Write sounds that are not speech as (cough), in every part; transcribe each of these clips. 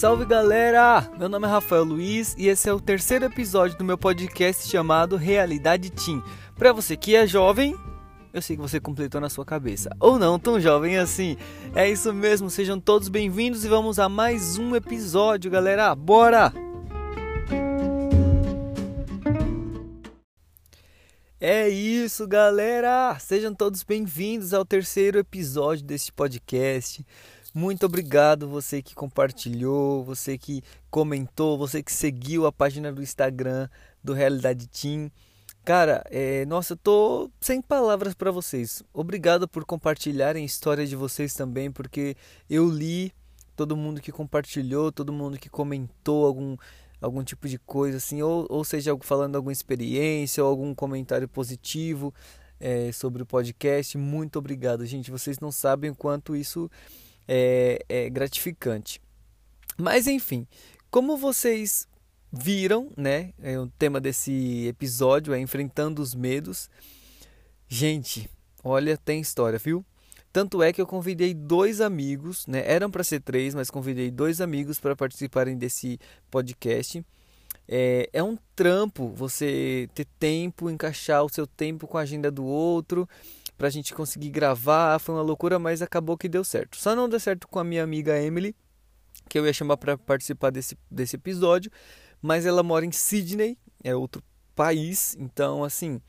Salve galera! Meu nome é Rafael Luiz e esse é o terceiro episódio do meu podcast chamado Realidade Team. Para você que é jovem, eu sei que você completou na sua cabeça. Ou não tão jovem assim. É isso mesmo, sejam todos bem-vindos e vamos a mais um episódio, galera. Bora! É isso, galera! Sejam todos bem-vindos ao terceiro episódio deste podcast. Muito obrigado você que compartilhou, você que comentou, você que seguiu a página do Instagram do Realidade Team. Cara, é, nossa, eu tô sem palavras para vocês. Obrigado por compartilharem a história de vocês também, porque eu li todo mundo que compartilhou, todo mundo que comentou algum, algum tipo de coisa assim, ou, ou seja, falando alguma experiência ou algum comentário positivo é, sobre o podcast. Muito obrigado, gente. Vocês não sabem o quanto isso é, é gratificante. Mas enfim, como vocês viram, né? É, o tema desse episódio é enfrentando os medos. Gente, olha, tem história, viu? Tanto é que eu convidei dois amigos, né? Eram para ser três, mas convidei dois amigos para participarem desse podcast. É, é um trampo você ter tempo, encaixar o seu tempo com a agenda do outro pra gente conseguir gravar. Foi uma loucura, mas acabou que deu certo. Só não deu certo com a minha amiga Emily, que eu ia chamar para participar desse, desse episódio, mas ela mora em Sydney, é outro país, então assim,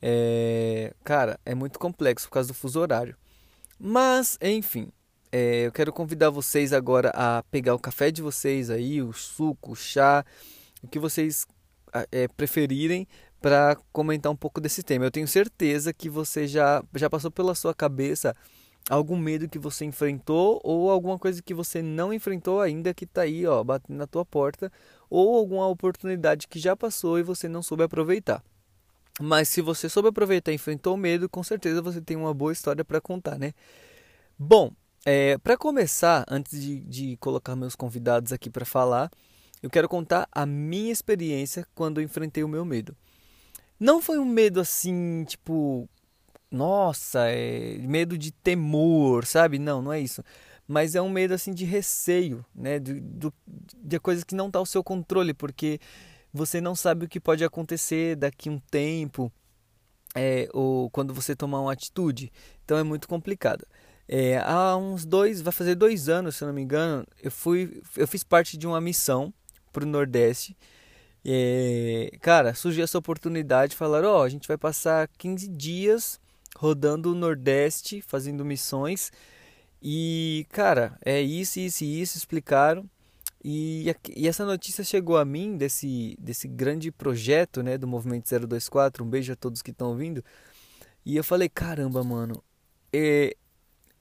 é, cara, é muito complexo por causa do fuso horário. Mas, enfim, é, eu quero convidar vocês agora a pegar o café de vocês aí, o suco, o chá, o que vocês é, preferirem para comentar um pouco desse tema. Eu tenho certeza que você já, já passou pela sua cabeça algum medo que você enfrentou ou alguma coisa que você não enfrentou ainda que está aí, ó, batendo na tua porta, ou alguma oportunidade que já passou e você não soube aproveitar. Mas se você soube aproveitar e enfrentou o medo, com certeza você tem uma boa história para contar, né? Bom, é, para começar, antes de, de colocar meus convidados aqui para falar, eu quero contar a minha experiência quando eu enfrentei o meu medo. Não foi um medo assim, tipo, nossa, é medo de temor, sabe? Não, não é isso. Mas é um medo assim de receio, né? De, de, de coisas que não está ao seu controle, porque você não sabe o que pode acontecer daqui um tempo, é, ou quando você tomar uma atitude. Então é muito complicado. É, há uns dois, vai fazer dois anos, se não me engano, eu fui, eu fiz parte de uma missão para o Nordeste é, cara, surgiu essa oportunidade, falaram, ó, oh, a gente vai passar 15 dias rodando o Nordeste, fazendo missões. E, cara, é isso, isso e isso, explicaram. E, e, essa notícia chegou a mim desse, desse grande projeto, né, do Movimento 024. Um beijo a todos que estão ouvindo. E eu falei, caramba, mano, é,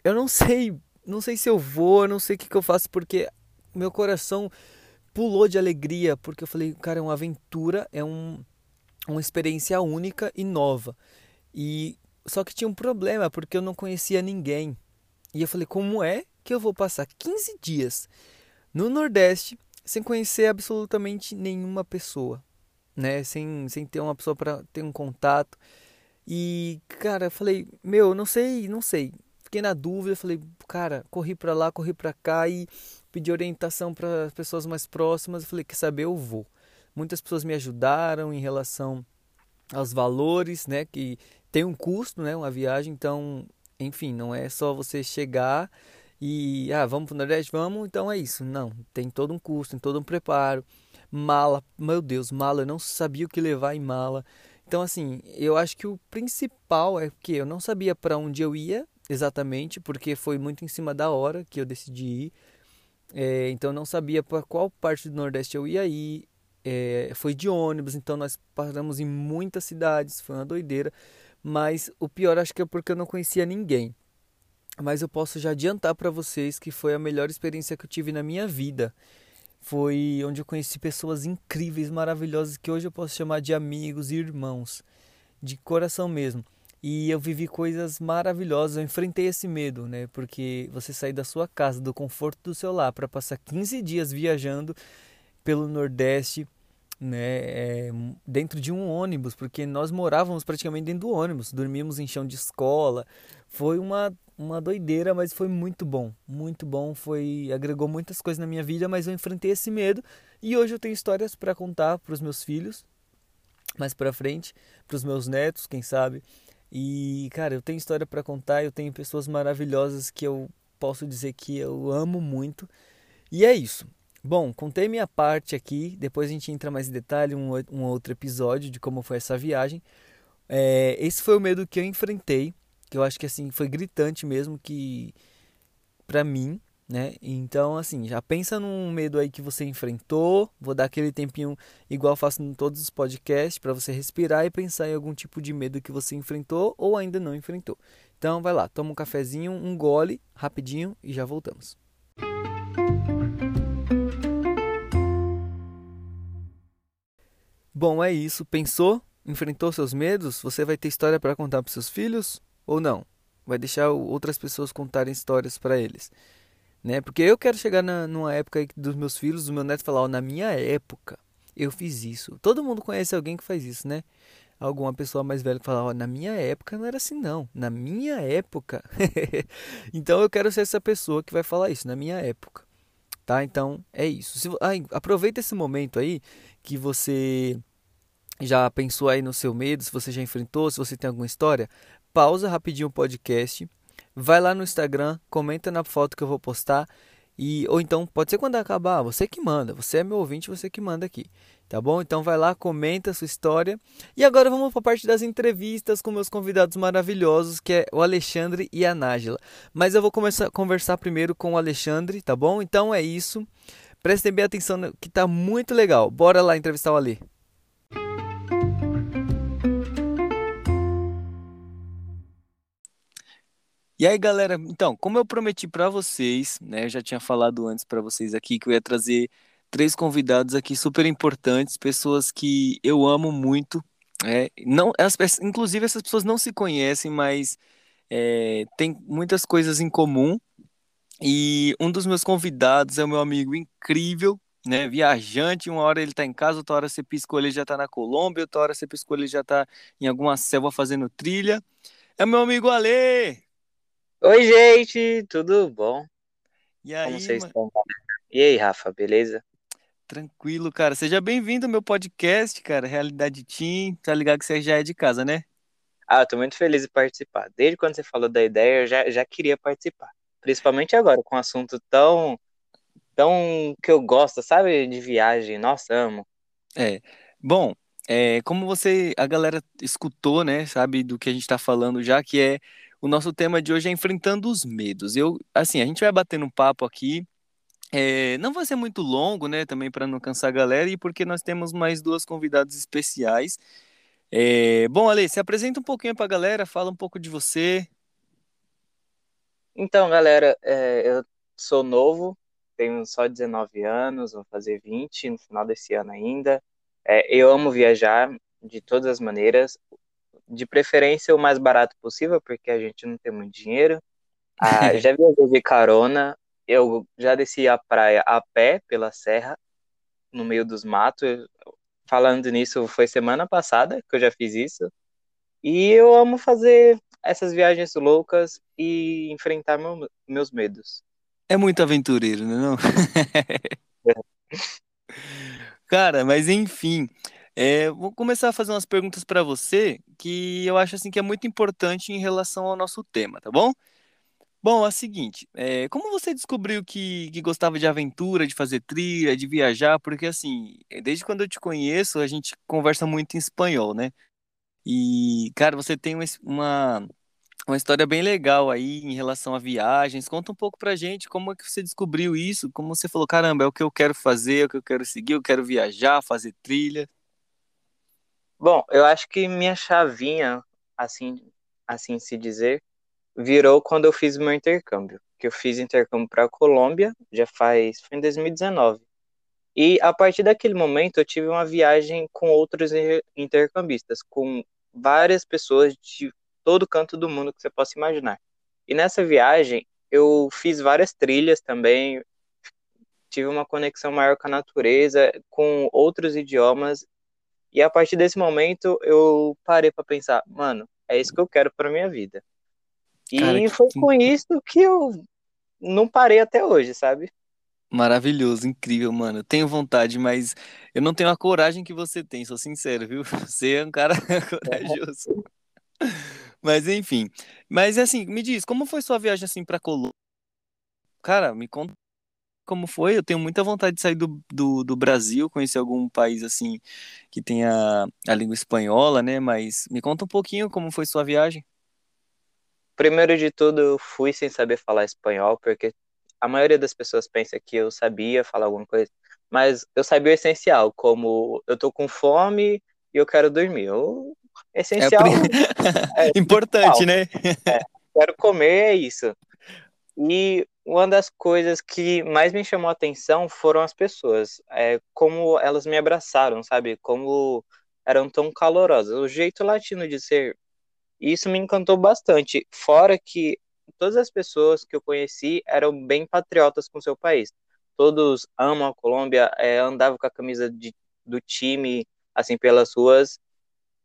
eu não sei, não sei se eu vou, não sei o que, que eu faço, porque meu coração pulou de alegria, porque eu falei, cara, é uma aventura, é um, uma experiência única e nova. E só que tinha um problema, porque eu não conhecia ninguém. E eu falei, como é que eu vou passar 15 dias no Nordeste sem conhecer absolutamente nenhuma pessoa, né? Sem, sem ter uma pessoa para ter um contato. E, cara, eu falei, meu, não sei, não sei. Fiquei na dúvida, falei, cara, corri para lá, corri para cá e pedi orientação para pessoas mais próximas. Eu falei, quer saber, eu vou. Muitas pessoas me ajudaram em relação aos valores, né? Que tem um custo, né? Uma viagem, então, enfim, não é só você chegar e, ah, vamos para o Nordeste? Vamos, então é isso. Não, tem todo um custo, tem todo um preparo. Mala, meu Deus, mala, eu não sabia o que levar em mala. Então, assim, eu acho que o principal é que eu não sabia para onde eu ia exatamente, porque foi muito em cima da hora que eu decidi ir. É, então não sabia para qual parte do Nordeste eu ia ir. É, foi de ônibus, então nós paramos em muitas cidades, foi uma doideira. Mas o pior acho que é porque eu não conhecia ninguém. Mas eu posso já adiantar para vocês que foi a melhor experiência que eu tive na minha vida. Foi onde eu conheci pessoas incríveis, maravilhosas, que hoje eu posso chamar de amigos e irmãos, de coração mesmo. E eu vivi coisas maravilhosas, eu enfrentei esse medo, né? Porque você sair da sua casa, do conforto do seu lar, para passar 15 dias viajando pelo Nordeste, né, é, dentro de um ônibus, porque nós morávamos praticamente dentro do ônibus, dormíamos em chão de escola. Foi uma, uma doideira, mas foi muito bom, muito bom. Foi agregou muitas coisas na minha vida, mas eu enfrentei esse medo e hoje eu tenho histórias para contar para os meus filhos, mais para frente, para os meus netos, quem sabe. E cara, eu tenho história para contar, eu tenho pessoas maravilhosas que eu posso dizer que eu amo muito. E é isso. Bom, contei minha parte aqui, depois a gente entra mais em detalhe um, um outro episódio de como foi essa viagem. É, esse foi o medo que eu enfrentei, que eu acho que assim foi gritante mesmo que para mim, né? Então assim, já pensa num medo aí que você enfrentou. Vou dar aquele tempinho igual faço em todos os podcasts para você respirar e pensar em algum tipo de medo que você enfrentou ou ainda não enfrentou. Então vai lá, toma um cafezinho, um gole rapidinho e já voltamos. Bom, é isso. Pensou? Enfrentou seus medos? Você vai ter história para contar para seus filhos ou não? Vai deixar outras pessoas contarem histórias para eles, né? Porque eu quero chegar na, numa época dos meus filhos, do meu neto falar, na minha época eu fiz isso. Todo mundo conhece alguém que faz isso, né? Alguma pessoa mais velha que fala, na minha época não era assim não, na minha época. (laughs) então eu quero ser essa pessoa que vai falar isso, na minha época. Tá? Então é isso. Se, aproveita esse momento aí que você já pensou aí no seu medo, se você já enfrentou, se você tem alguma história, pausa rapidinho o podcast, vai lá no Instagram, comenta na foto que eu vou postar e ou então pode ser quando acabar, você que manda, você é meu ouvinte, você que manda aqui. Tá bom? Então vai lá, comenta a sua história. E agora vamos para a parte das entrevistas com meus convidados maravilhosos, que é o Alexandre e a Nájila. Mas eu vou começar a conversar primeiro com o Alexandre, tá bom? Então é isso. Prestem bem atenção que tá muito legal. Bora lá entrevistar o Ale. E aí, galera, então, como eu prometi para vocês, né, eu já tinha falado antes para vocês aqui que eu ia trazer três convidados aqui super importantes, pessoas que eu amo muito, é, não, inclusive essas pessoas não se conhecem, mas é, tem muitas coisas em comum, e um dos meus convidados é o meu amigo incrível, né? Viajante, uma hora ele está em casa, outra hora você piscou ele já está na Colômbia, outra hora você piscou ele já está em alguma selva fazendo trilha. É meu amigo Ale! Oi, gente, tudo bom? E aí, Como vocês estão? E aí, Rafa, beleza? Tranquilo, cara. Seja bem-vindo ao meu podcast, cara, Realidade Team. Tá ligado que você já é de casa, né? Ah, eu tô muito feliz de participar. Desde quando você falou da ideia, eu já, já queria participar. Principalmente agora, com um assunto tão, tão que eu gosto, sabe? De viagem. Nossa, amo. É. Bom, é, como você, a galera escutou, né? Sabe do que a gente tá falando já, que é o nosso tema de hoje é enfrentando os medos. Eu, assim, a gente vai batendo um papo aqui. É, não vai ser muito longo, né? Também para não cansar a galera e porque nós temos mais duas convidadas especiais. É, bom, Ale, se apresenta um pouquinho para a galera, fala um pouco de você. Então, galera, é, eu sou novo, tenho só 19 anos, vou fazer 20 no final desse ano ainda. É, eu amo viajar de todas as maneiras, de preferência o mais barato possível, porque a gente não tem muito dinheiro. Ah, (laughs) já viajei de carona, eu já desci a praia a pé pela serra, no meio dos matos. Falando nisso, foi semana passada que eu já fiz isso. E eu amo fazer essas viagens loucas e enfrentar meu, meus medos. É muito aventureiro, né, não (laughs) é? Cara, mas enfim, é, vou começar a fazer umas perguntas para você que eu acho assim que é muito importante em relação ao nosso tema, tá bom? Bom, é o seguinte, é, como você descobriu que, que gostava de aventura, de fazer trilha, de viajar? Porque assim, desde quando eu te conheço, a gente conversa muito em espanhol, né? E, cara, você tem uma, uma história bem legal aí em relação a viagens. Conta um pouco pra gente como é que você descobriu isso, como você falou, caramba, é o que eu quero fazer, é o que eu quero seguir, eu quero viajar, fazer trilha. Bom, eu acho que minha chavinha, assim, assim se dizer, virou quando eu fiz meu intercâmbio. Que eu fiz intercâmbio para a Colômbia, já faz, foi em 2019. E a partir daquele momento eu tive uma viagem com outros intercambistas, com várias pessoas de todo canto do mundo que você possa imaginar. E nessa viagem eu fiz várias trilhas também, tive uma conexão maior com a natureza, com outros idiomas. E a partir desse momento eu parei para pensar, mano, é isso que eu quero para minha vida. E Cara, foi que... com isso que eu não parei até hoje, sabe? Maravilhoso, incrível, mano. tenho vontade, mas eu não tenho a coragem que você tem, sou sincero, viu? (laughs) Você é um cara (laughs) corajoso. Mas enfim. Mas assim, me diz, como foi sua viagem assim para Colômbia? Cara, me conta como foi. Eu tenho muita vontade de sair do, do, do Brasil, conhecer algum país assim que tenha a língua espanhola, né? Mas me conta um pouquinho como foi sua viagem. Primeiro de tudo, eu fui sem saber falar espanhol, porque a maioria das pessoas pensa que eu sabia falar alguma coisa, mas eu sabia o essencial, como eu tô com fome e eu quero dormir. O essencial. É, é (laughs) Importante, né? É, quero comer, é isso. E uma das coisas que mais me chamou a atenção foram as pessoas, é, como elas me abraçaram, sabe? Como eram tão calorosas. O jeito latino de ser. Isso me encantou bastante. Fora que todas as pessoas que eu conheci eram bem patriotas com seu país. Todos amam a Colômbia, é, andavam com a camisa de, do time, assim, pelas ruas,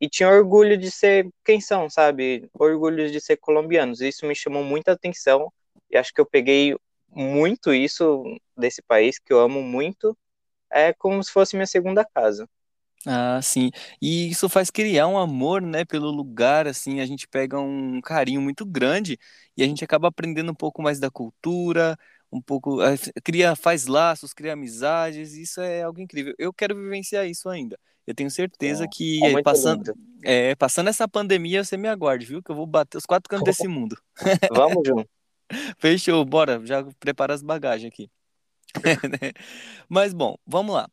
e tinham orgulho de ser quem são, sabe? Orgulho de ser colombianos. Isso me chamou muita atenção, e acho que eu peguei muito isso desse país, que eu amo muito, é como se fosse minha segunda casa. Ah, sim. E isso faz criar um amor, né, pelo lugar, assim, a gente pega um carinho muito grande e a gente acaba aprendendo um pouco mais da cultura, um pouco, cria, faz laços, cria amizades, isso é algo incrível. Eu quero vivenciar isso ainda. Eu tenho certeza que é passando, é, passando essa pandemia, você me aguarde, viu? Que eu vou bater os quatro cantos (laughs) desse mundo. Vamos, João. Fechou, bora, já prepara as bagagens aqui. (laughs) Mas bom, vamos lá.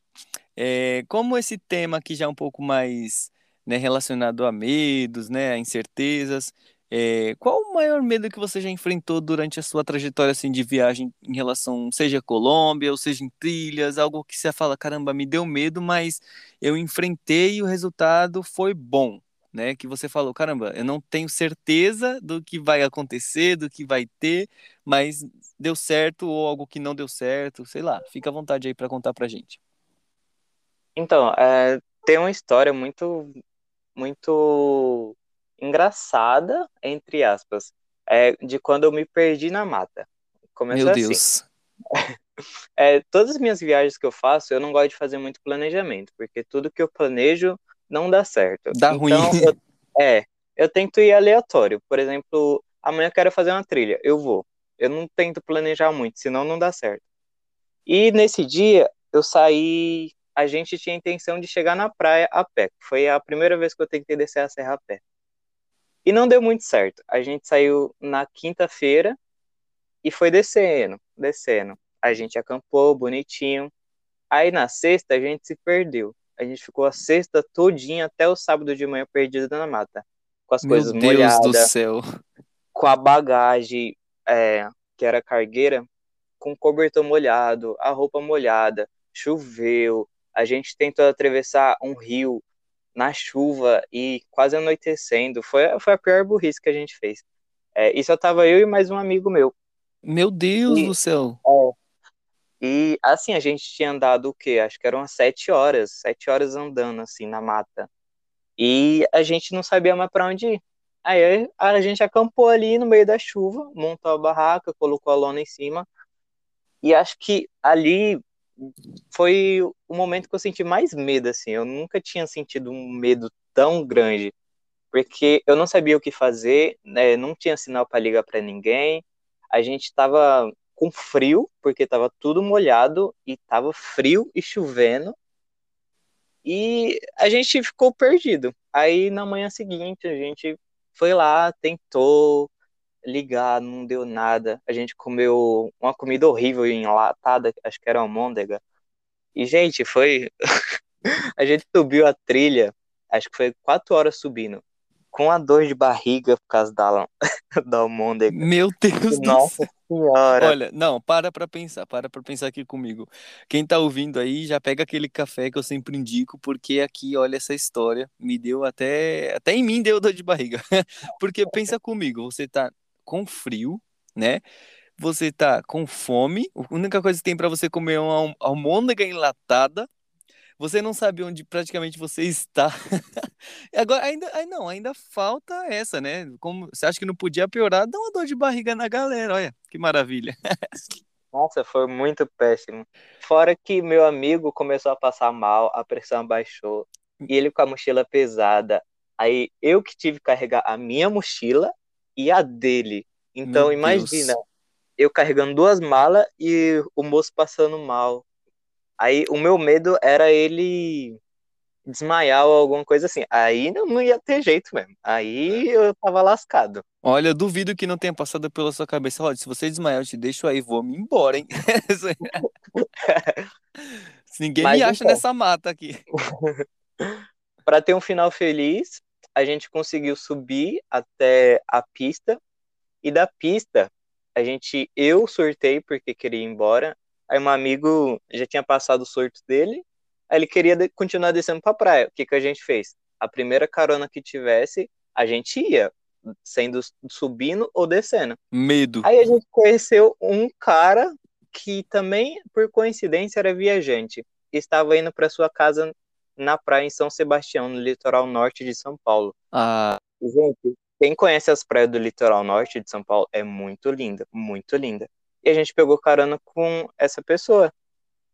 É, como esse tema aqui já é um pouco mais né, relacionado a medos, né, a incertezas, é, qual o maior medo que você já enfrentou durante a sua trajetória assim, de viagem em relação, seja Colômbia ou seja em trilhas, algo que você fala, caramba, me deu medo, mas eu enfrentei e o resultado foi bom, né? Que você falou, caramba, eu não tenho certeza do que vai acontecer, do que vai ter, mas deu certo ou algo que não deu certo, sei lá. Fica à vontade aí para contar pra gente. Então, é, tem uma história muito, muito engraçada, entre aspas, é, de quando eu me perdi na mata. Começou Meu assim. Deus. (laughs) É, todas as minhas viagens que eu faço, eu não gosto de fazer muito planejamento, porque tudo que eu planejo não dá certo. Dá então, ruim. Eu, é, eu tento ir aleatório. Por exemplo, amanhã eu quero fazer uma trilha, eu vou. Eu não tento planejar muito, senão não dá certo. E nesse dia, eu saí a gente tinha a intenção de chegar na praia a pé. Foi a primeira vez que eu tentei descer a serra a pé. E não deu muito certo. A gente saiu na quinta-feira e foi descendo, descendo. A gente acampou bonitinho. Aí na sexta a gente se perdeu. A gente ficou a sexta todinha até o sábado de manhã perdido na mata. Com as Meu coisas Deus molhadas. do céu. Com a bagagem, é, que era cargueira, com cobertor molhado, a roupa molhada, choveu, a gente tentou atravessar um rio na chuva e quase anoitecendo. Foi, foi a pior burrice que a gente fez. É, e só tava eu e mais um amigo meu. Meu Deus e, do céu! É, e assim, a gente tinha andado o quê? Acho que eram umas sete horas, sete horas andando assim na mata. E a gente não sabia mais para onde ir. Aí a gente acampou ali no meio da chuva, montou a barraca, colocou a lona em cima. E acho que ali foi o momento que eu senti mais medo, assim. Eu nunca tinha sentido um medo tão grande, porque eu não sabia o que fazer, né? não tinha sinal para ligar para ninguém. A gente estava com frio, porque estava tudo molhado e estava frio e chovendo. E a gente ficou perdido. Aí na manhã seguinte a gente foi lá, tentou ligar, não deu nada. A gente comeu uma comida horrível enlatada, acho que era uma môndega. E, gente, foi. (laughs) a gente subiu a trilha, acho que foi quatro horas subindo, com a dor de barriga por causa da, (laughs) da almôndega. Meu Deus Nossa senhora. Olha, não, para pra pensar, para pra pensar aqui comigo. Quem tá ouvindo aí, já pega aquele café que eu sempre indico, porque aqui, olha, essa história me deu até. Até em mim deu dor de barriga. (laughs) porque pensa comigo, você tá com frio, né? você tá com fome, a única coisa que tem para você comer é uma almôndega enlatada, você não sabe onde praticamente você está. (laughs) Agora, ainda, não, ainda falta essa, né? Como você acha que não podia piorar? Dá uma dor de barriga na galera, olha, que maravilha. Nossa, foi muito péssimo. Fora que meu amigo começou a passar mal, a pressão baixou, e ele com a mochila pesada. Aí eu que tive que carregar a minha mochila e a dele. Então, meu imagina, Deus. eu carregando duas malas e o moço passando mal. Aí o meu medo era ele desmaiar ou alguma coisa assim. Aí não, não ia ter jeito mesmo. Aí eu tava lascado. Olha, eu duvido que não tenha passado pela sua cabeça. Olha, se você desmaiar, eu te deixo aí, vou me embora, hein? (laughs) Ninguém Mas, me acha então, nessa mata aqui. (laughs) Para ter um final feliz, a gente conseguiu subir até a pista. E da pista, a gente eu sortei porque queria ir embora. Aí um amigo já tinha passado o sorto dele, aí ele queria de, continuar descendo pra praia. O que, que a gente fez? A primeira carona que tivesse, a gente ia, sendo subindo ou descendo. Medo. Aí a gente conheceu um cara que também, por coincidência, era viajante. Estava indo para sua casa na praia em São Sebastião, no litoral norte de São Paulo. Ah. Gente, quem conhece as praias do litoral norte de São Paulo é muito linda, muito linda. E a gente pegou carona com essa pessoa.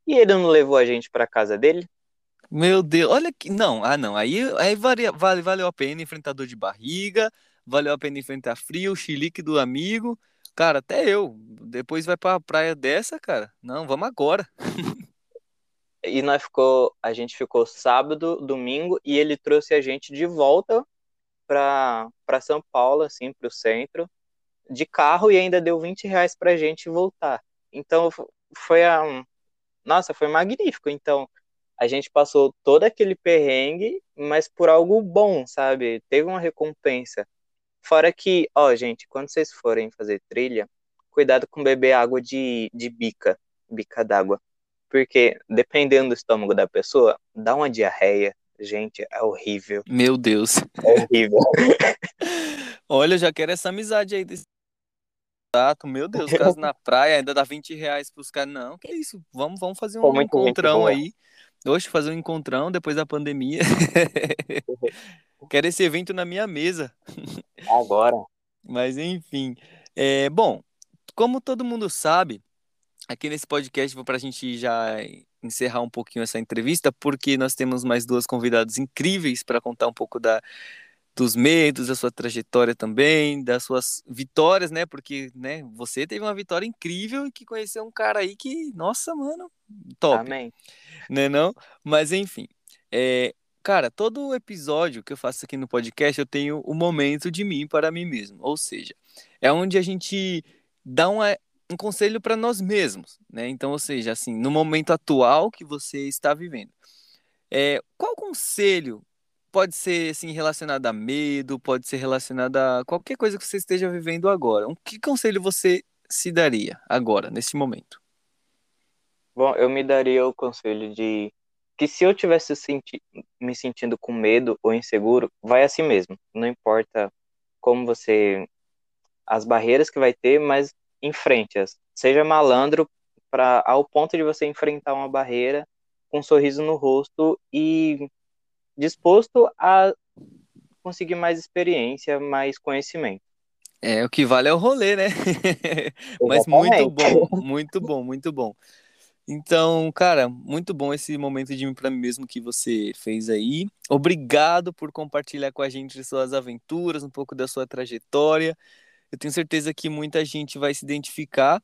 E ele não levou a gente para casa dele? Meu Deus, olha que. Não, ah, não. Aí, aí vale, vale, valeu a pena enfrentar dor de barriga, valeu a pena enfrentar frio, o chilique do amigo. Cara, até eu. Depois vai pra praia dessa, cara. Não, vamos agora. e nós ficou. A gente ficou sábado, domingo, e ele trouxe a gente de volta para São Paulo, assim, pro centro de carro e ainda deu 20 reais pra gente voltar. Então foi a. Nossa, foi magnífico. Então a gente passou todo aquele perrengue, mas por algo bom, sabe? Teve uma recompensa. Fora que, ó, gente, quando vocês forem fazer trilha, cuidado com beber água de, de bica, bica d'água. Porque, dependendo do estômago da pessoa, dá uma diarreia. Gente, é horrível. Meu Deus. É horrível. (laughs) Olha, eu já quero essa amizade aí desse Exato, meu Deus, (laughs) caso na praia ainda dá 20 reais pros caras. Não, que isso, vamos, vamos fazer um encontrão aí. Hoje fazer um encontrão depois da pandemia. (laughs) Quero esse evento na minha mesa. Agora. Mas enfim. É, bom, como todo mundo sabe, aqui nesse podcast, para a gente já encerrar um pouquinho essa entrevista, porque nós temos mais duas convidadas incríveis para contar um pouco da, dos medos, da sua trajetória também, das suas vitórias, né? Porque, né, você teve uma vitória incrível e que conheceu um cara aí que, nossa, mano, top. Amém. Né não? Mas enfim, é, cara, todo episódio que eu faço aqui no podcast, eu tenho o um momento de mim para mim mesmo. Ou seja, é onde a gente dá uma, um conselho para nós mesmos, né? Então, ou seja, assim, no momento atual que você está vivendo. É, qual conselho pode ser assim relacionado a medo, pode ser relacionado a qualquer coisa que você esteja vivendo agora. Um que conselho você se daria agora, nesse momento? Bom, eu me daria o conselho de que se eu tivesse senti me sentindo com medo ou inseguro, vai assim mesmo. Não importa como você as barreiras que vai ter, mas enfrente-as. Seja malandro para ao ponto de você enfrentar uma barreira com um sorriso no rosto e disposto a conseguir mais experiência, mais conhecimento. É, o que vale é o rolê, né? (laughs) Mas muito bom, muito bom, muito bom. Então, cara, muito bom esse momento de mim para mim mesmo que você fez aí. Obrigado por compartilhar com a gente suas aventuras, um pouco da sua trajetória. Eu tenho certeza que muita gente vai se identificar,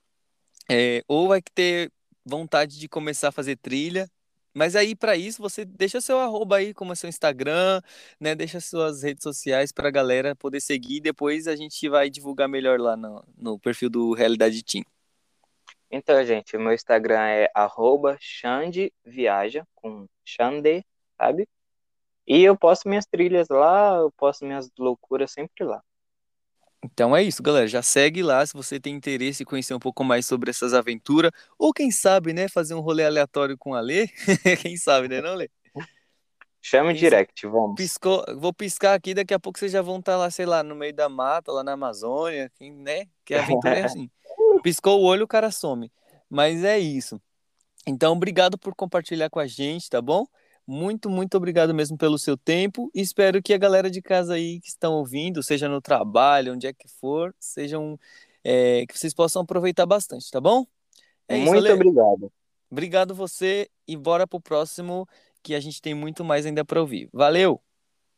é, ou vai ter vontade de começar a fazer trilha, mas aí, para isso, você deixa seu arroba aí, como é seu Instagram, né? Deixa suas redes sociais para a galera poder seguir. Depois a gente vai divulgar melhor lá no, no perfil do Realidade Team. Então, gente, meu Instagram é arroba Viaja, com Xande, sabe? E eu posto minhas trilhas lá, eu posto minhas loucuras sempre lá. Então é isso, galera. Já segue lá se você tem interesse em conhecer um pouco mais sobre essas aventuras. Ou quem sabe, né, fazer um rolê aleatório com a Lê. (laughs) quem sabe, né, não, Lê? Chame direct, vamos. Piscou, vou piscar aqui, daqui a pouco vocês já vão estar tá lá, sei lá, no meio da mata, lá na Amazônia, né? Que a aventura é assim. (laughs) Piscou o olho, o cara some. Mas é isso. Então, obrigado por compartilhar com a gente, tá bom? Muito, muito obrigado mesmo pelo seu tempo. Espero que a galera de casa aí que estão ouvindo, seja no trabalho, onde é que for, sejam é, que vocês possam aproveitar bastante, tá bom? É muito isso, obrigado. Obrigado você e bora pro próximo que a gente tem muito mais ainda para ouvir. Valeu.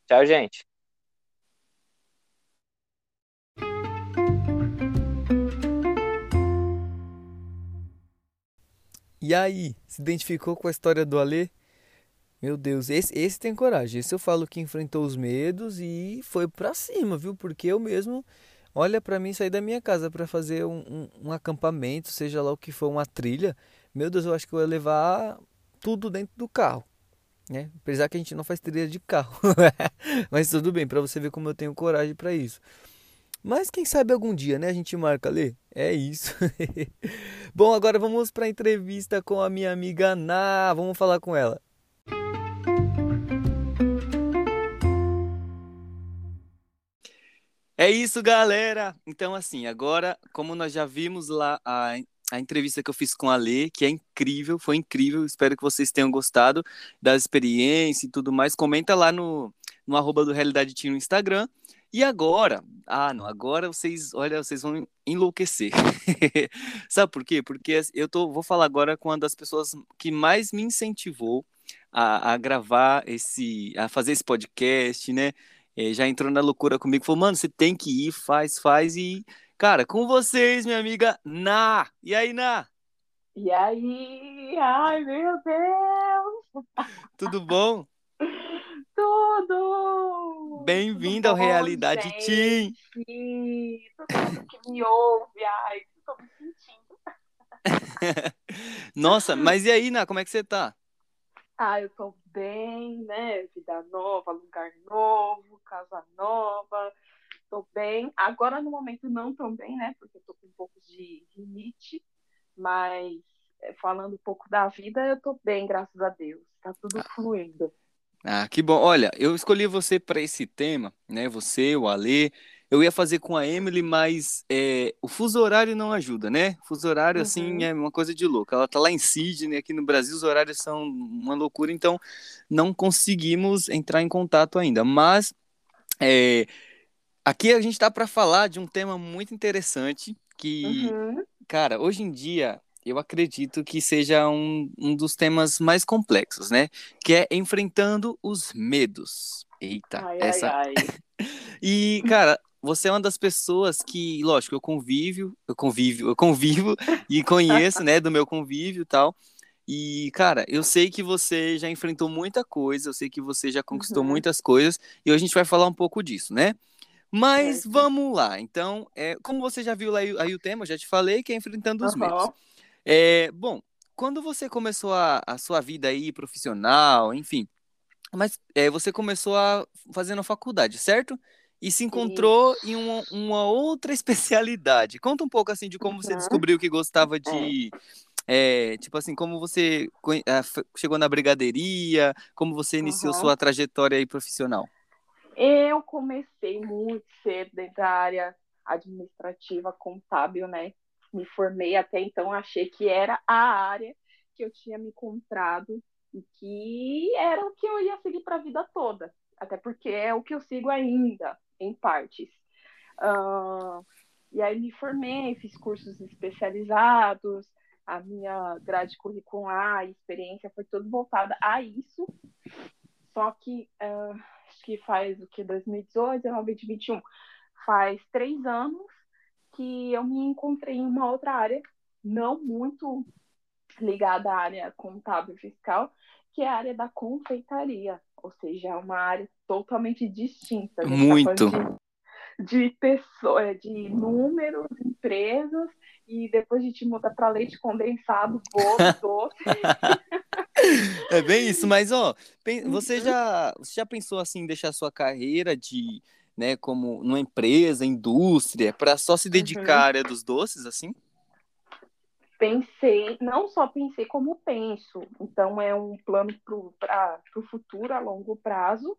Tchau, gente. E aí, se identificou com a história do Alê? Meu Deus, esse, esse tem coragem. Esse eu falo que enfrentou os medos e foi pra cima, viu? Porque eu mesmo, olha para mim sair da minha casa para fazer um, um, um, acampamento, seja lá o que for, uma trilha. Meu Deus, eu acho que eu ia levar tudo dentro do carro. Né? Apesar que a gente não faz trilha de carro. (laughs) Mas tudo bem, para você ver como eu tenho coragem para isso. Mas quem sabe algum dia, né? A gente marca ali. É isso. (laughs) Bom, agora vamos para a entrevista com a minha amiga Ná. Vamos falar com ela. É isso, galera. Então, assim, agora, como nós já vimos lá a, a entrevista que eu fiz com a Lê, que é incrível, foi incrível. Espero que vocês tenham gostado da experiência e tudo mais. Comenta lá no, no arroba do Realidade Team no Instagram. E agora, ah, não, agora vocês, olha, vocês vão enlouquecer. (laughs) Sabe por quê? Porque eu tô, vou falar agora com uma das pessoas que mais me incentivou a, a gravar esse, a fazer esse podcast, né? É, já entrou na loucura comigo, falou, mano, você tem que ir, faz, faz e, cara, com vocês, minha amiga Na. E aí, Na? E aí? Ai, meu Deus! Tudo bom? (laughs) Tudo! Bem-vindo ao Realidade gente. Team! Todo mundo que me ouve, ai, estou me sentindo. (laughs) Nossa, mas e aí, Ná, como é que você tá? Ah, eu tô bem, né? Vida nova, lugar novo, casa nova. Tô bem. Agora, no momento, não tão bem, né? Porque eu tô com um pouco de rinite. Mas, eh, falando um pouco da vida, eu tô bem, graças a Deus. Tá tudo ah. fluindo. Ah, que bom. Olha, eu escolhi você para esse tema, né? Você, o Alê. Eu ia fazer com a Emily, mas é, o fuso horário não ajuda, né? O fuso horário, assim, uhum. assim, é uma coisa de louco. Ela tá lá em Sydney, aqui no Brasil os horários são uma loucura, então não conseguimos entrar em contato ainda. Mas é, aqui a gente tá para falar de um tema muito interessante que, uhum. cara, hoje em dia eu acredito que seja um, um dos temas mais complexos, né? Que é enfrentando os medos. Eita, ai, essa. Ai, ai. (laughs) e, cara, você é uma das pessoas que, lógico, eu convivo, eu convivo, eu (laughs) convivo e conheço, né, do meu convívio e tal. E, cara, eu sei que você já enfrentou muita coisa, eu sei que você já conquistou uhum. muitas coisas, e hoje a gente vai falar um pouco disso, né? Mas vamos lá. Então, é, como você já viu lá aí, aí o tema, eu já te falei que é enfrentando os uhum. medos. É, bom, quando você começou a, a, sua vida aí profissional, enfim, mas é, você começou a fazendo faculdade, certo? E se encontrou Sim. em uma, uma, outra (laughs) especialidade. Conta um pouco assim de como uhum. você descobriu que gostava de é. É, tipo assim, como você chegou na brigadeiria, como você iniciou uhum. sua trajetória aí profissional. Eu comecei muito cedo dentro da área administrativa, contábil, né? me formei até então, achei que era a área que eu tinha me encontrado e que era o que eu ia seguir para a vida toda, até porque é o que eu sigo ainda, em partes. Uh, e aí me formei, fiz cursos especializados, a minha grade curricular, a experiência foi toda voltada a isso. Só que uh, acho que faz o que 2018, 19, 2021, faz três anos que eu me encontrei em uma outra área, não muito ligada à área contábil fiscal, que é a área da confeitaria, ou seja, é uma área totalmente distinta. Tá muito. Tá de, de pessoas, de números, empresas, e depois a gente muda para leite condensado, bolo, (laughs) doce. É bem isso, mas ó, você uhum. já, você já pensou assim em deixar sua carreira de né, como numa empresa, indústria, para só se dedicar uhum. à área dos doces, assim? Pensei, não só pensei como penso. Então é um plano para o futuro a longo prazo.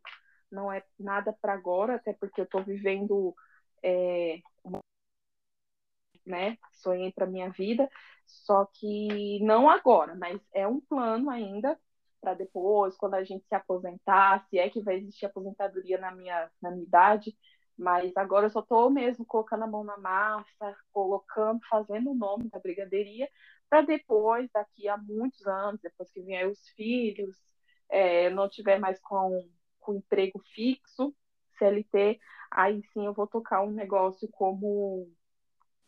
Não é nada para agora, até porque eu estou vivendo é, uma né? Sonhei para minha vida, só que não agora, mas é um plano ainda para depois, quando a gente se aposentar, se é que vai existir aposentadoria na minha, na minha idade, mas agora eu só estou mesmo colocando a mão na massa, colocando, fazendo o nome da brigadeiria, para depois, daqui a muitos anos, depois que vier os filhos, é, não tiver mais com, com emprego fixo, CLT, aí sim eu vou tocar um negócio como,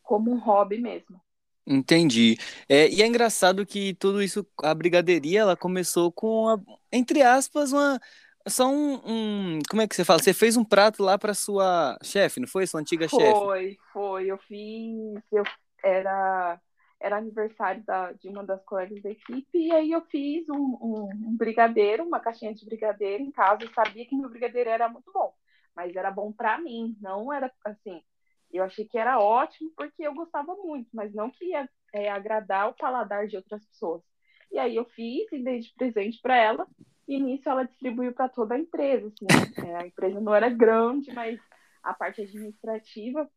como um hobby mesmo. Entendi. É, e é engraçado que tudo isso, a brigadeiria, ela começou com, entre aspas, uma, só um, um, como é que você fala? Você fez um prato lá para sua chefe, não foi? Sua antiga chefe? Foi, foi. Eu fiz, eu era era aniversário da, de uma das colegas da equipe, e aí eu fiz um, um, um, brigadeiro, uma caixinha de brigadeiro em casa. Eu sabia que meu brigadeiro era muito bom, mas era bom para mim, não era assim. Eu achei que era ótimo porque eu gostava muito, mas não que ia é, agradar o paladar de outras pessoas. E aí eu fiz e dei de presente para ela, e nisso ela distribuiu para toda a empresa. Assim, é, a empresa não era grande, mas a parte administrativa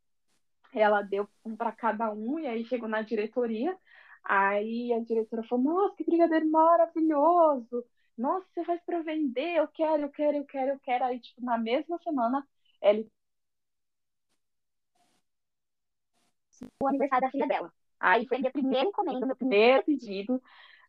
ela deu um para cada um, e aí chegou na diretoria. Aí a diretora falou: Nossa, que brigadeiro maravilhoso! Nossa, você faz para vender? Eu quero, eu quero, eu quero, eu quero. Aí, tipo, na mesma semana, ele. O aniversário da filha dela. Aí foi minha primeira encomenda, meu primeiro pedido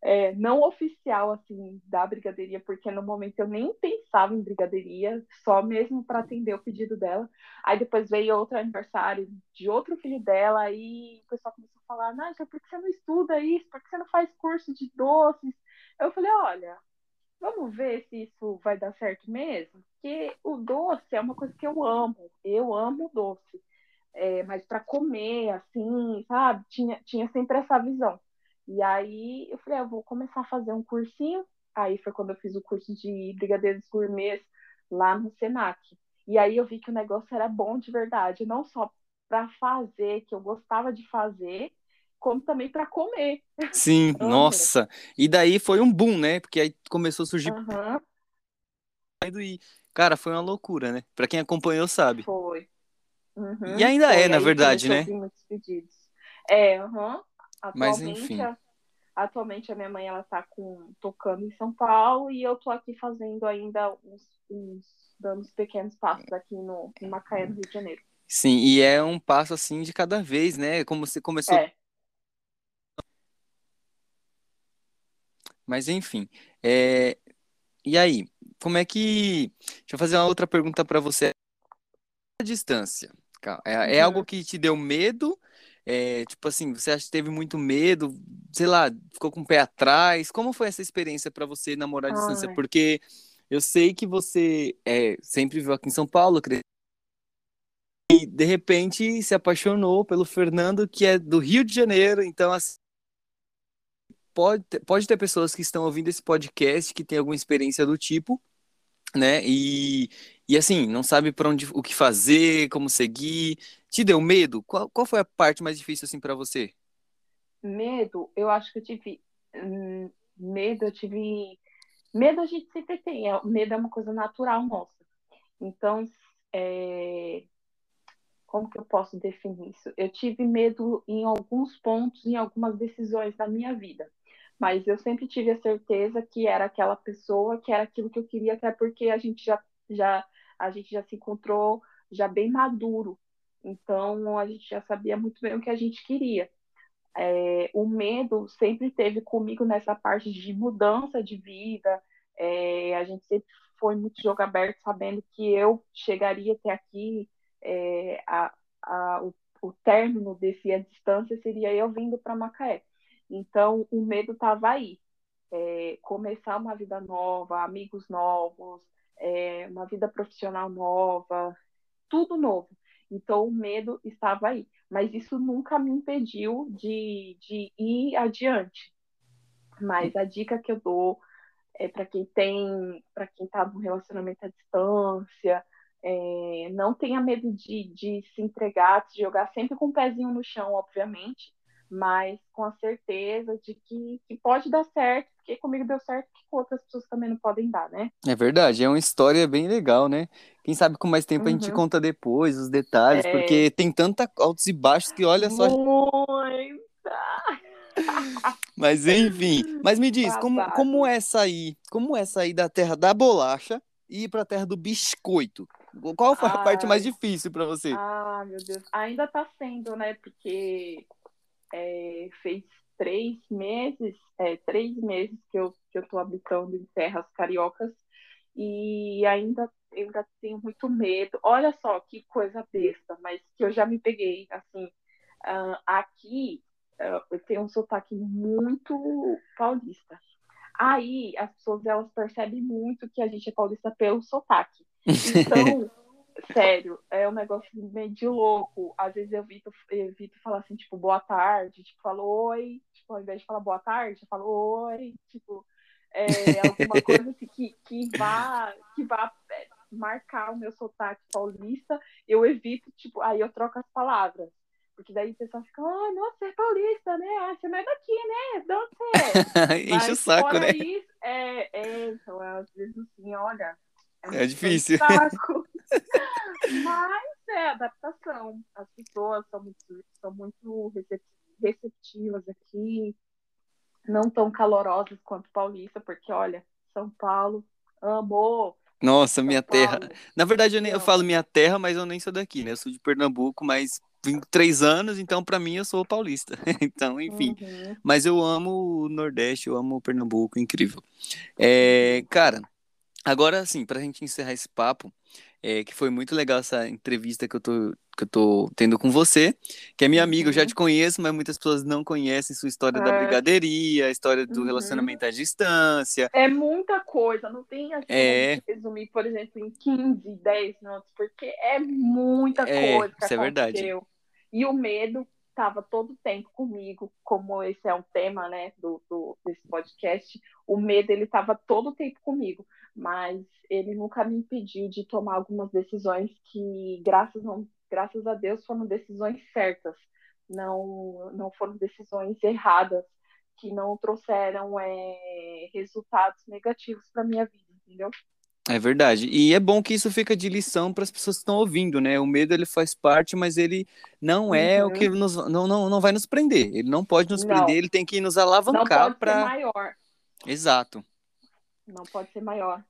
é, não oficial assim da brigadeiria, porque no momento eu nem pensava em brigadeiria, só mesmo para atender o pedido dela. Aí depois veio outro aniversário de outro filho dela, aí o pessoal começou a falar: Nádia, por que você não estuda isso? Por que você não faz curso de doces? Eu falei: olha, vamos ver se isso vai dar certo mesmo, porque o doce é uma coisa que eu amo, eu amo doce. É, mas para comer, assim, sabe? Tinha, tinha sempre essa visão. E aí eu falei, ah, eu vou começar a fazer um cursinho. Aí foi quando eu fiz o curso de brigadeiros gourmets lá no Senac. E aí eu vi que o negócio era bom de verdade, não só para fazer, que eu gostava de fazer, como também para comer. Sim, (laughs) nossa. E daí foi um boom, né? Porque aí começou a surgir. Uhum. E, cara, foi uma loucura, né? Para quem acompanhou sabe. Foi. Uhum. E ainda foi. é, na verdade, né? Muitos pedidos. É, uhum. Mas enfim. A, atualmente a minha mãe ela tá com, tocando em São Paulo e eu tô aqui fazendo ainda uns, uns dando uns pequenos passos aqui no em Macaé, no Rio de Janeiro. Sim, e é um passo assim de cada vez, né? Como você começou. É. Mas enfim, é... e aí, como é que. Deixa eu fazer uma outra pergunta para você. A distância. É, é algo que te deu medo é, tipo assim, você acha que teve muito medo, sei lá, ficou com o pé atrás? Como foi essa experiência para você namorar à distância? Ai. Porque eu sei que você é, sempre viveu aqui em São Paulo, e de repente se apaixonou pelo Fernando, que é do Rio de Janeiro, então assim, pode, pode ter pessoas que estão ouvindo esse podcast que tem alguma experiência do tipo, né? E, e assim, não sabe para onde o que fazer, como seguir. Te deu medo? Qual, qual foi a parte mais difícil assim para você? Medo, eu acho que eu tive hum, medo, eu tive medo a gente sempre tem, é, medo é uma coisa natural nossa. Então, é, como que eu posso definir isso? Eu tive medo em alguns pontos, em algumas decisões da minha vida mas eu sempre tive a certeza que era aquela pessoa, que era aquilo que eu queria, até porque a gente já, já, a gente já se encontrou já bem maduro, então a gente já sabia muito bem o que a gente queria. É, o medo sempre teve comigo nessa parte de mudança de vida, é, a gente sempre foi muito jogo aberto, sabendo que eu chegaria até aqui, é, a, a, o, o término desse a distância seria eu vindo para Macaé. Então, o medo estava aí. É, começar uma vida nova, amigos novos, é, uma vida profissional nova, tudo novo. Então, o medo estava aí. Mas isso nunca me impediu de, de ir adiante. Mas a dica que eu dou é para quem tem, para quem está num relacionamento à distância, é, não tenha medo de, de se entregar, de jogar sempre com o um pezinho no chão, obviamente, mas com a certeza de que, que pode dar certo, porque comigo deu certo, que com outras pessoas também não podem dar, né? É verdade, é uma história bem legal, né? Quem sabe com mais tempo uhum. a gente uhum. conta depois os detalhes, é... porque tem tanta altos e baixos que olha só. Muita! (laughs) Mas enfim, mas me diz, como, como é sair, como é sair da terra da bolacha e ir para a terra do biscoito? Qual foi a parte mais difícil para você? Ah, meu Deus, ainda tá sendo, né? Porque é, fez três meses, é, três meses que eu, que eu tô habitando em terras cariocas e ainda, ainda tenho muito medo. Olha só que coisa besta, mas que eu já me peguei, assim, uh, aqui uh, eu tenho um sotaque muito paulista. Aí as pessoas elas percebem muito que a gente é paulista pelo sotaque. (laughs) Então, sério, é um negócio meio de louco. Às vezes eu evito, evito falar assim, tipo, boa tarde, tipo, falo oi, tipo, ao invés de falar boa tarde, eu falo oi, tipo, é, (laughs) alguma coisa assim que, que vá, que vá é, marcar o meu sotaque paulista, eu evito, tipo, aí eu troco as palavras. Porque daí o pessoal fica, ah, nossa, você é paulista, né? Ah, você não é daqui, né? De onde você é? (laughs) Enche o saco, né? Isso, é, é, então, às vezes assim, olha. É, é difícil. Saco. Mas é adaptação. As pessoas são muito, são muito receptivas aqui, não tão calorosas quanto paulista, porque olha, São Paulo, amor. Nossa, minha terra. Na verdade, eu, nem, eu falo minha terra, mas eu nem sou daqui, né? Eu sou de Pernambuco, mas vim três anos, então para mim eu sou paulista. (laughs) então, enfim. Uhum. Mas eu amo o Nordeste, eu amo o Pernambuco, incrível. É, cara, agora sim, pra gente encerrar esse papo, é, que foi muito legal essa entrevista que eu tô que eu tô tendo com você, que é minha amiga, eu já uhum. te conheço, mas muitas pessoas não conhecem sua história da brigadeiria, a história do uhum. relacionamento à distância. É muita coisa, não tem assim é... resumir, por exemplo, em 15, 10 minutos, porque é muita é, coisa que isso aconteceu. É verdade. E o medo estava todo o tempo comigo, como esse é um tema, né, do, do desse podcast, o medo ele estava todo o tempo comigo, mas ele nunca me impediu de tomar algumas decisões que, graças a, graças a Deus, foram decisões certas, não, não foram decisões erradas, que não trouxeram é, resultados negativos para minha vida, entendeu? É verdade. E é bom que isso fica de lição para as pessoas que estão ouvindo, né? O medo ele faz parte, mas ele não é uhum. o que nos, não, não, não vai nos prender. Ele não pode nos não. prender, ele tem que nos alavancar para. Maior. Exato. Não pode ser maior.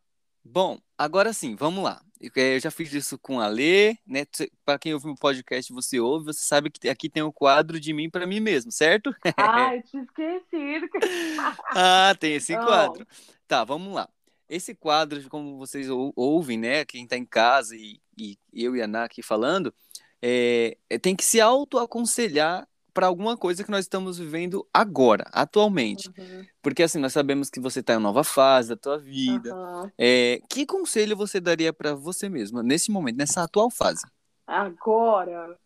Bom, agora sim, vamos lá. Eu já fiz isso com a Lê, né? Para quem ouve o podcast, você ouve, você sabe que aqui tem o um quadro de mim para mim mesmo, certo? Ah, eu tinha esquecido. ah, tem esse quadro. Tá, vamos lá. Esse quadro, como vocês ouvem, né? Quem está em casa e, e, eu e a Ana aqui falando, é, é, tem que se autoaconselhar para alguma coisa que nós estamos vivendo agora, atualmente. Uhum. Porque assim, nós sabemos que você está em uma nova fase da tua vida. Uhum. É, que conselho você daria para você mesma nesse momento, nessa atual fase? Agora.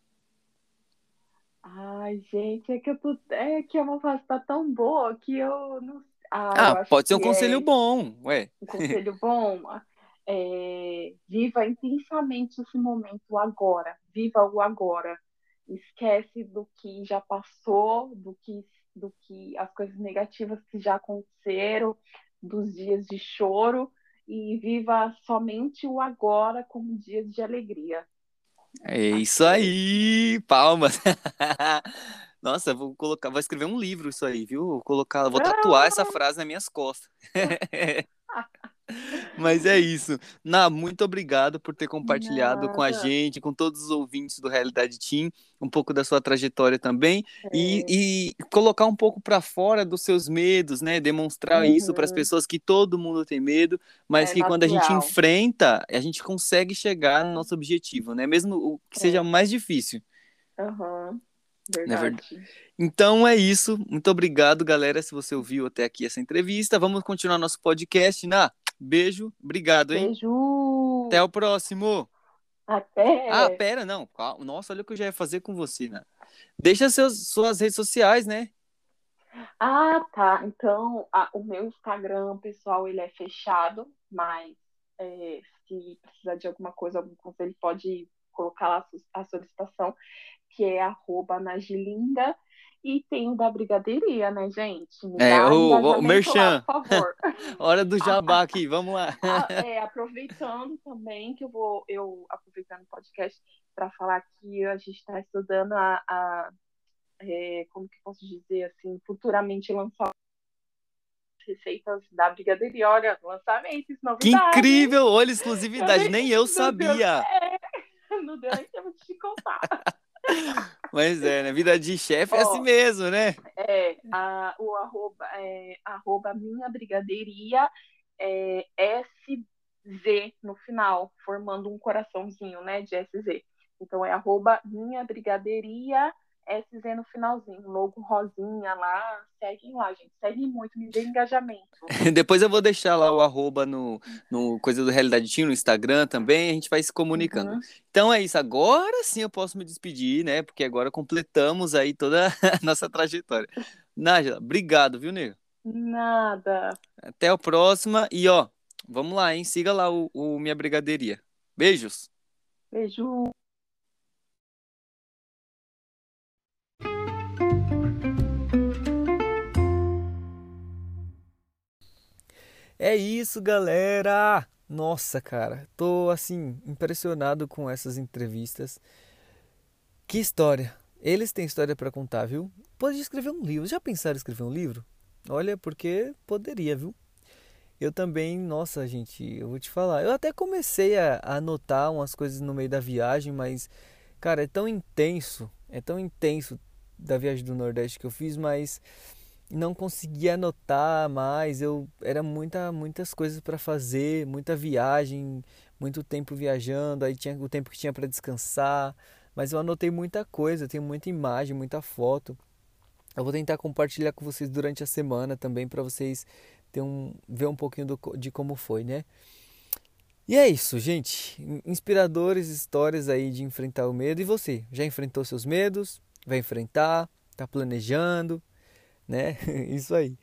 Ai, gente, é que eu tô. É que é uma fase tá tão boa que eu não ah, ah pode ser um conselho é... bom, ué. Um (laughs) conselho bom. É... Viva intensamente esse momento agora. Viva o agora. Esquece do que já passou, do que, do que as coisas negativas que já aconteceram, dos dias de choro e viva somente o agora como dias de alegria. É isso aí, palmas. (laughs) Nossa, vou colocar, vou escrever um livro isso aí, viu? Vou colocar, vou tatuar essa frase nas minhas costas. (laughs) Mas é isso. Na, muito obrigado por ter compartilhado Nada. com a gente, com todos os ouvintes do Realidade Team, um pouco da sua trajetória também é. e, e, colocar um pouco para fora dos seus medos, né? Demonstrar uhum. isso para as pessoas que todo mundo tem medo, mas é que natural. quando a gente enfrenta, a gente consegue chegar no nosso objetivo, né? Mesmo o que seja é. mais difícil. Uhum. Verdade. Verdade. Então é isso. Muito obrigado, galera, se você ouviu até aqui essa entrevista. Vamos continuar nosso podcast. Na beijo, obrigado, hein? Beijo. Até o próximo. Até. Ah, pera, não. Nossa, olha o que eu já ia fazer com você, né? Deixa seus, suas redes sociais, né? Ah, tá. Então, a, o meu Instagram, pessoal, ele é fechado, mas é, se precisar de alguma coisa, algum conselho, pode colocar lá a solicitação que é arroba Nagilinda. E tem o da brigadeiria, né, gente? Me É, o- o merchan. lá, por favor. (laughs) Hora do jabá aqui, vamos lá. Ah, (laughs) é, aproveitando também que eu vou, eu aproveitando o podcast para falar que a gente está estudando a, a é, como que eu posso dizer assim, futuramente lançar receitas da brigadeiria. Olha, lançamentos, Que novidades. incrível! Olha, exclusividade, nem eu (laughs) Meu Deus, sabia. é, não deu nem tempo de te contar. Mas é, né? Vida de chefe é assim mesmo, né? É, a, o arroba, é, arroba minha brigadeiria é SZ no final, formando um coraçãozinho, né, de SZ. Então é arroba minha brigadeiria SZ no finalzinho, logo rosinha lá, seguem lá, gente, seguem muito, me dê engajamento. (laughs) Depois eu vou deixar lá o arroba no, no Coisa do Realidade Team, no Instagram também, a gente vai se comunicando. Uhum. Então é isso, agora sim eu posso me despedir, né? Porque agora completamos aí toda (laughs) a nossa trajetória. Nájila, obrigado, viu, nego? Nada. Até a próxima e ó, vamos lá, hein? Siga lá o, o Minha Brigadeiria. Beijos! Beijo. É isso, galera! Nossa, cara, tô assim, impressionado com essas entrevistas. Que história! Eles têm história pra contar, viu? Pode escrever um livro. Já pensaram em escrever um livro? Olha, porque poderia, viu? Eu também, nossa, gente, eu vou te falar. Eu até comecei a, a anotar umas coisas no meio da viagem, mas, cara, é tão intenso, é tão intenso da viagem do Nordeste que eu fiz, mas não conseguia anotar mais. Eu era muita, muitas coisas para fazer, muita viagem, muito tempo viajando. Aí tinha o tempo que tinha para descansar, mas eu anotei muita coisa. Tenho muita imagem, muita foto. Eu vou tentar compartilhar com vocês durante a semana também para vocês ter um, ver um pouquinho do, de como foi, né? E é isso, gente. Inspiradores histórias aí de enfrentar o medo. E você, já enfrentou seus medos? Vai enfrentar? Tá planejando? Né? (laughs) Isso aí.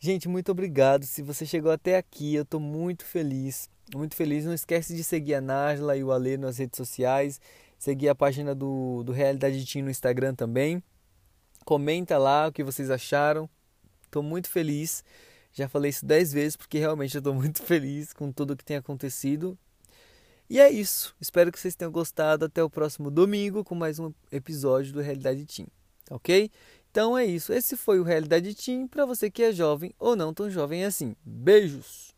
Gente, muito obrigado. Se você chegou até aqui, eu tô muito feliz. Muito feliz. Não esquece de seguir a Nájila e o Alê nas redes sociais. Seguir a página do, do Realidade Team no Instagram também. Comenta lá o que vocês acharam. Tô muito feliz. Já falei isso dez vezes porque realmente eu tô (laughs) muito feliz com tudo que tem acontecido. E é isso. Espero que vocês tenham gostado. Até o próximo domingo com mais um episódio do Realidade Team. Ok? Então é isso. Esse foi o Realidade Team para você que é jovem ou não tão jovem assim. Beijos!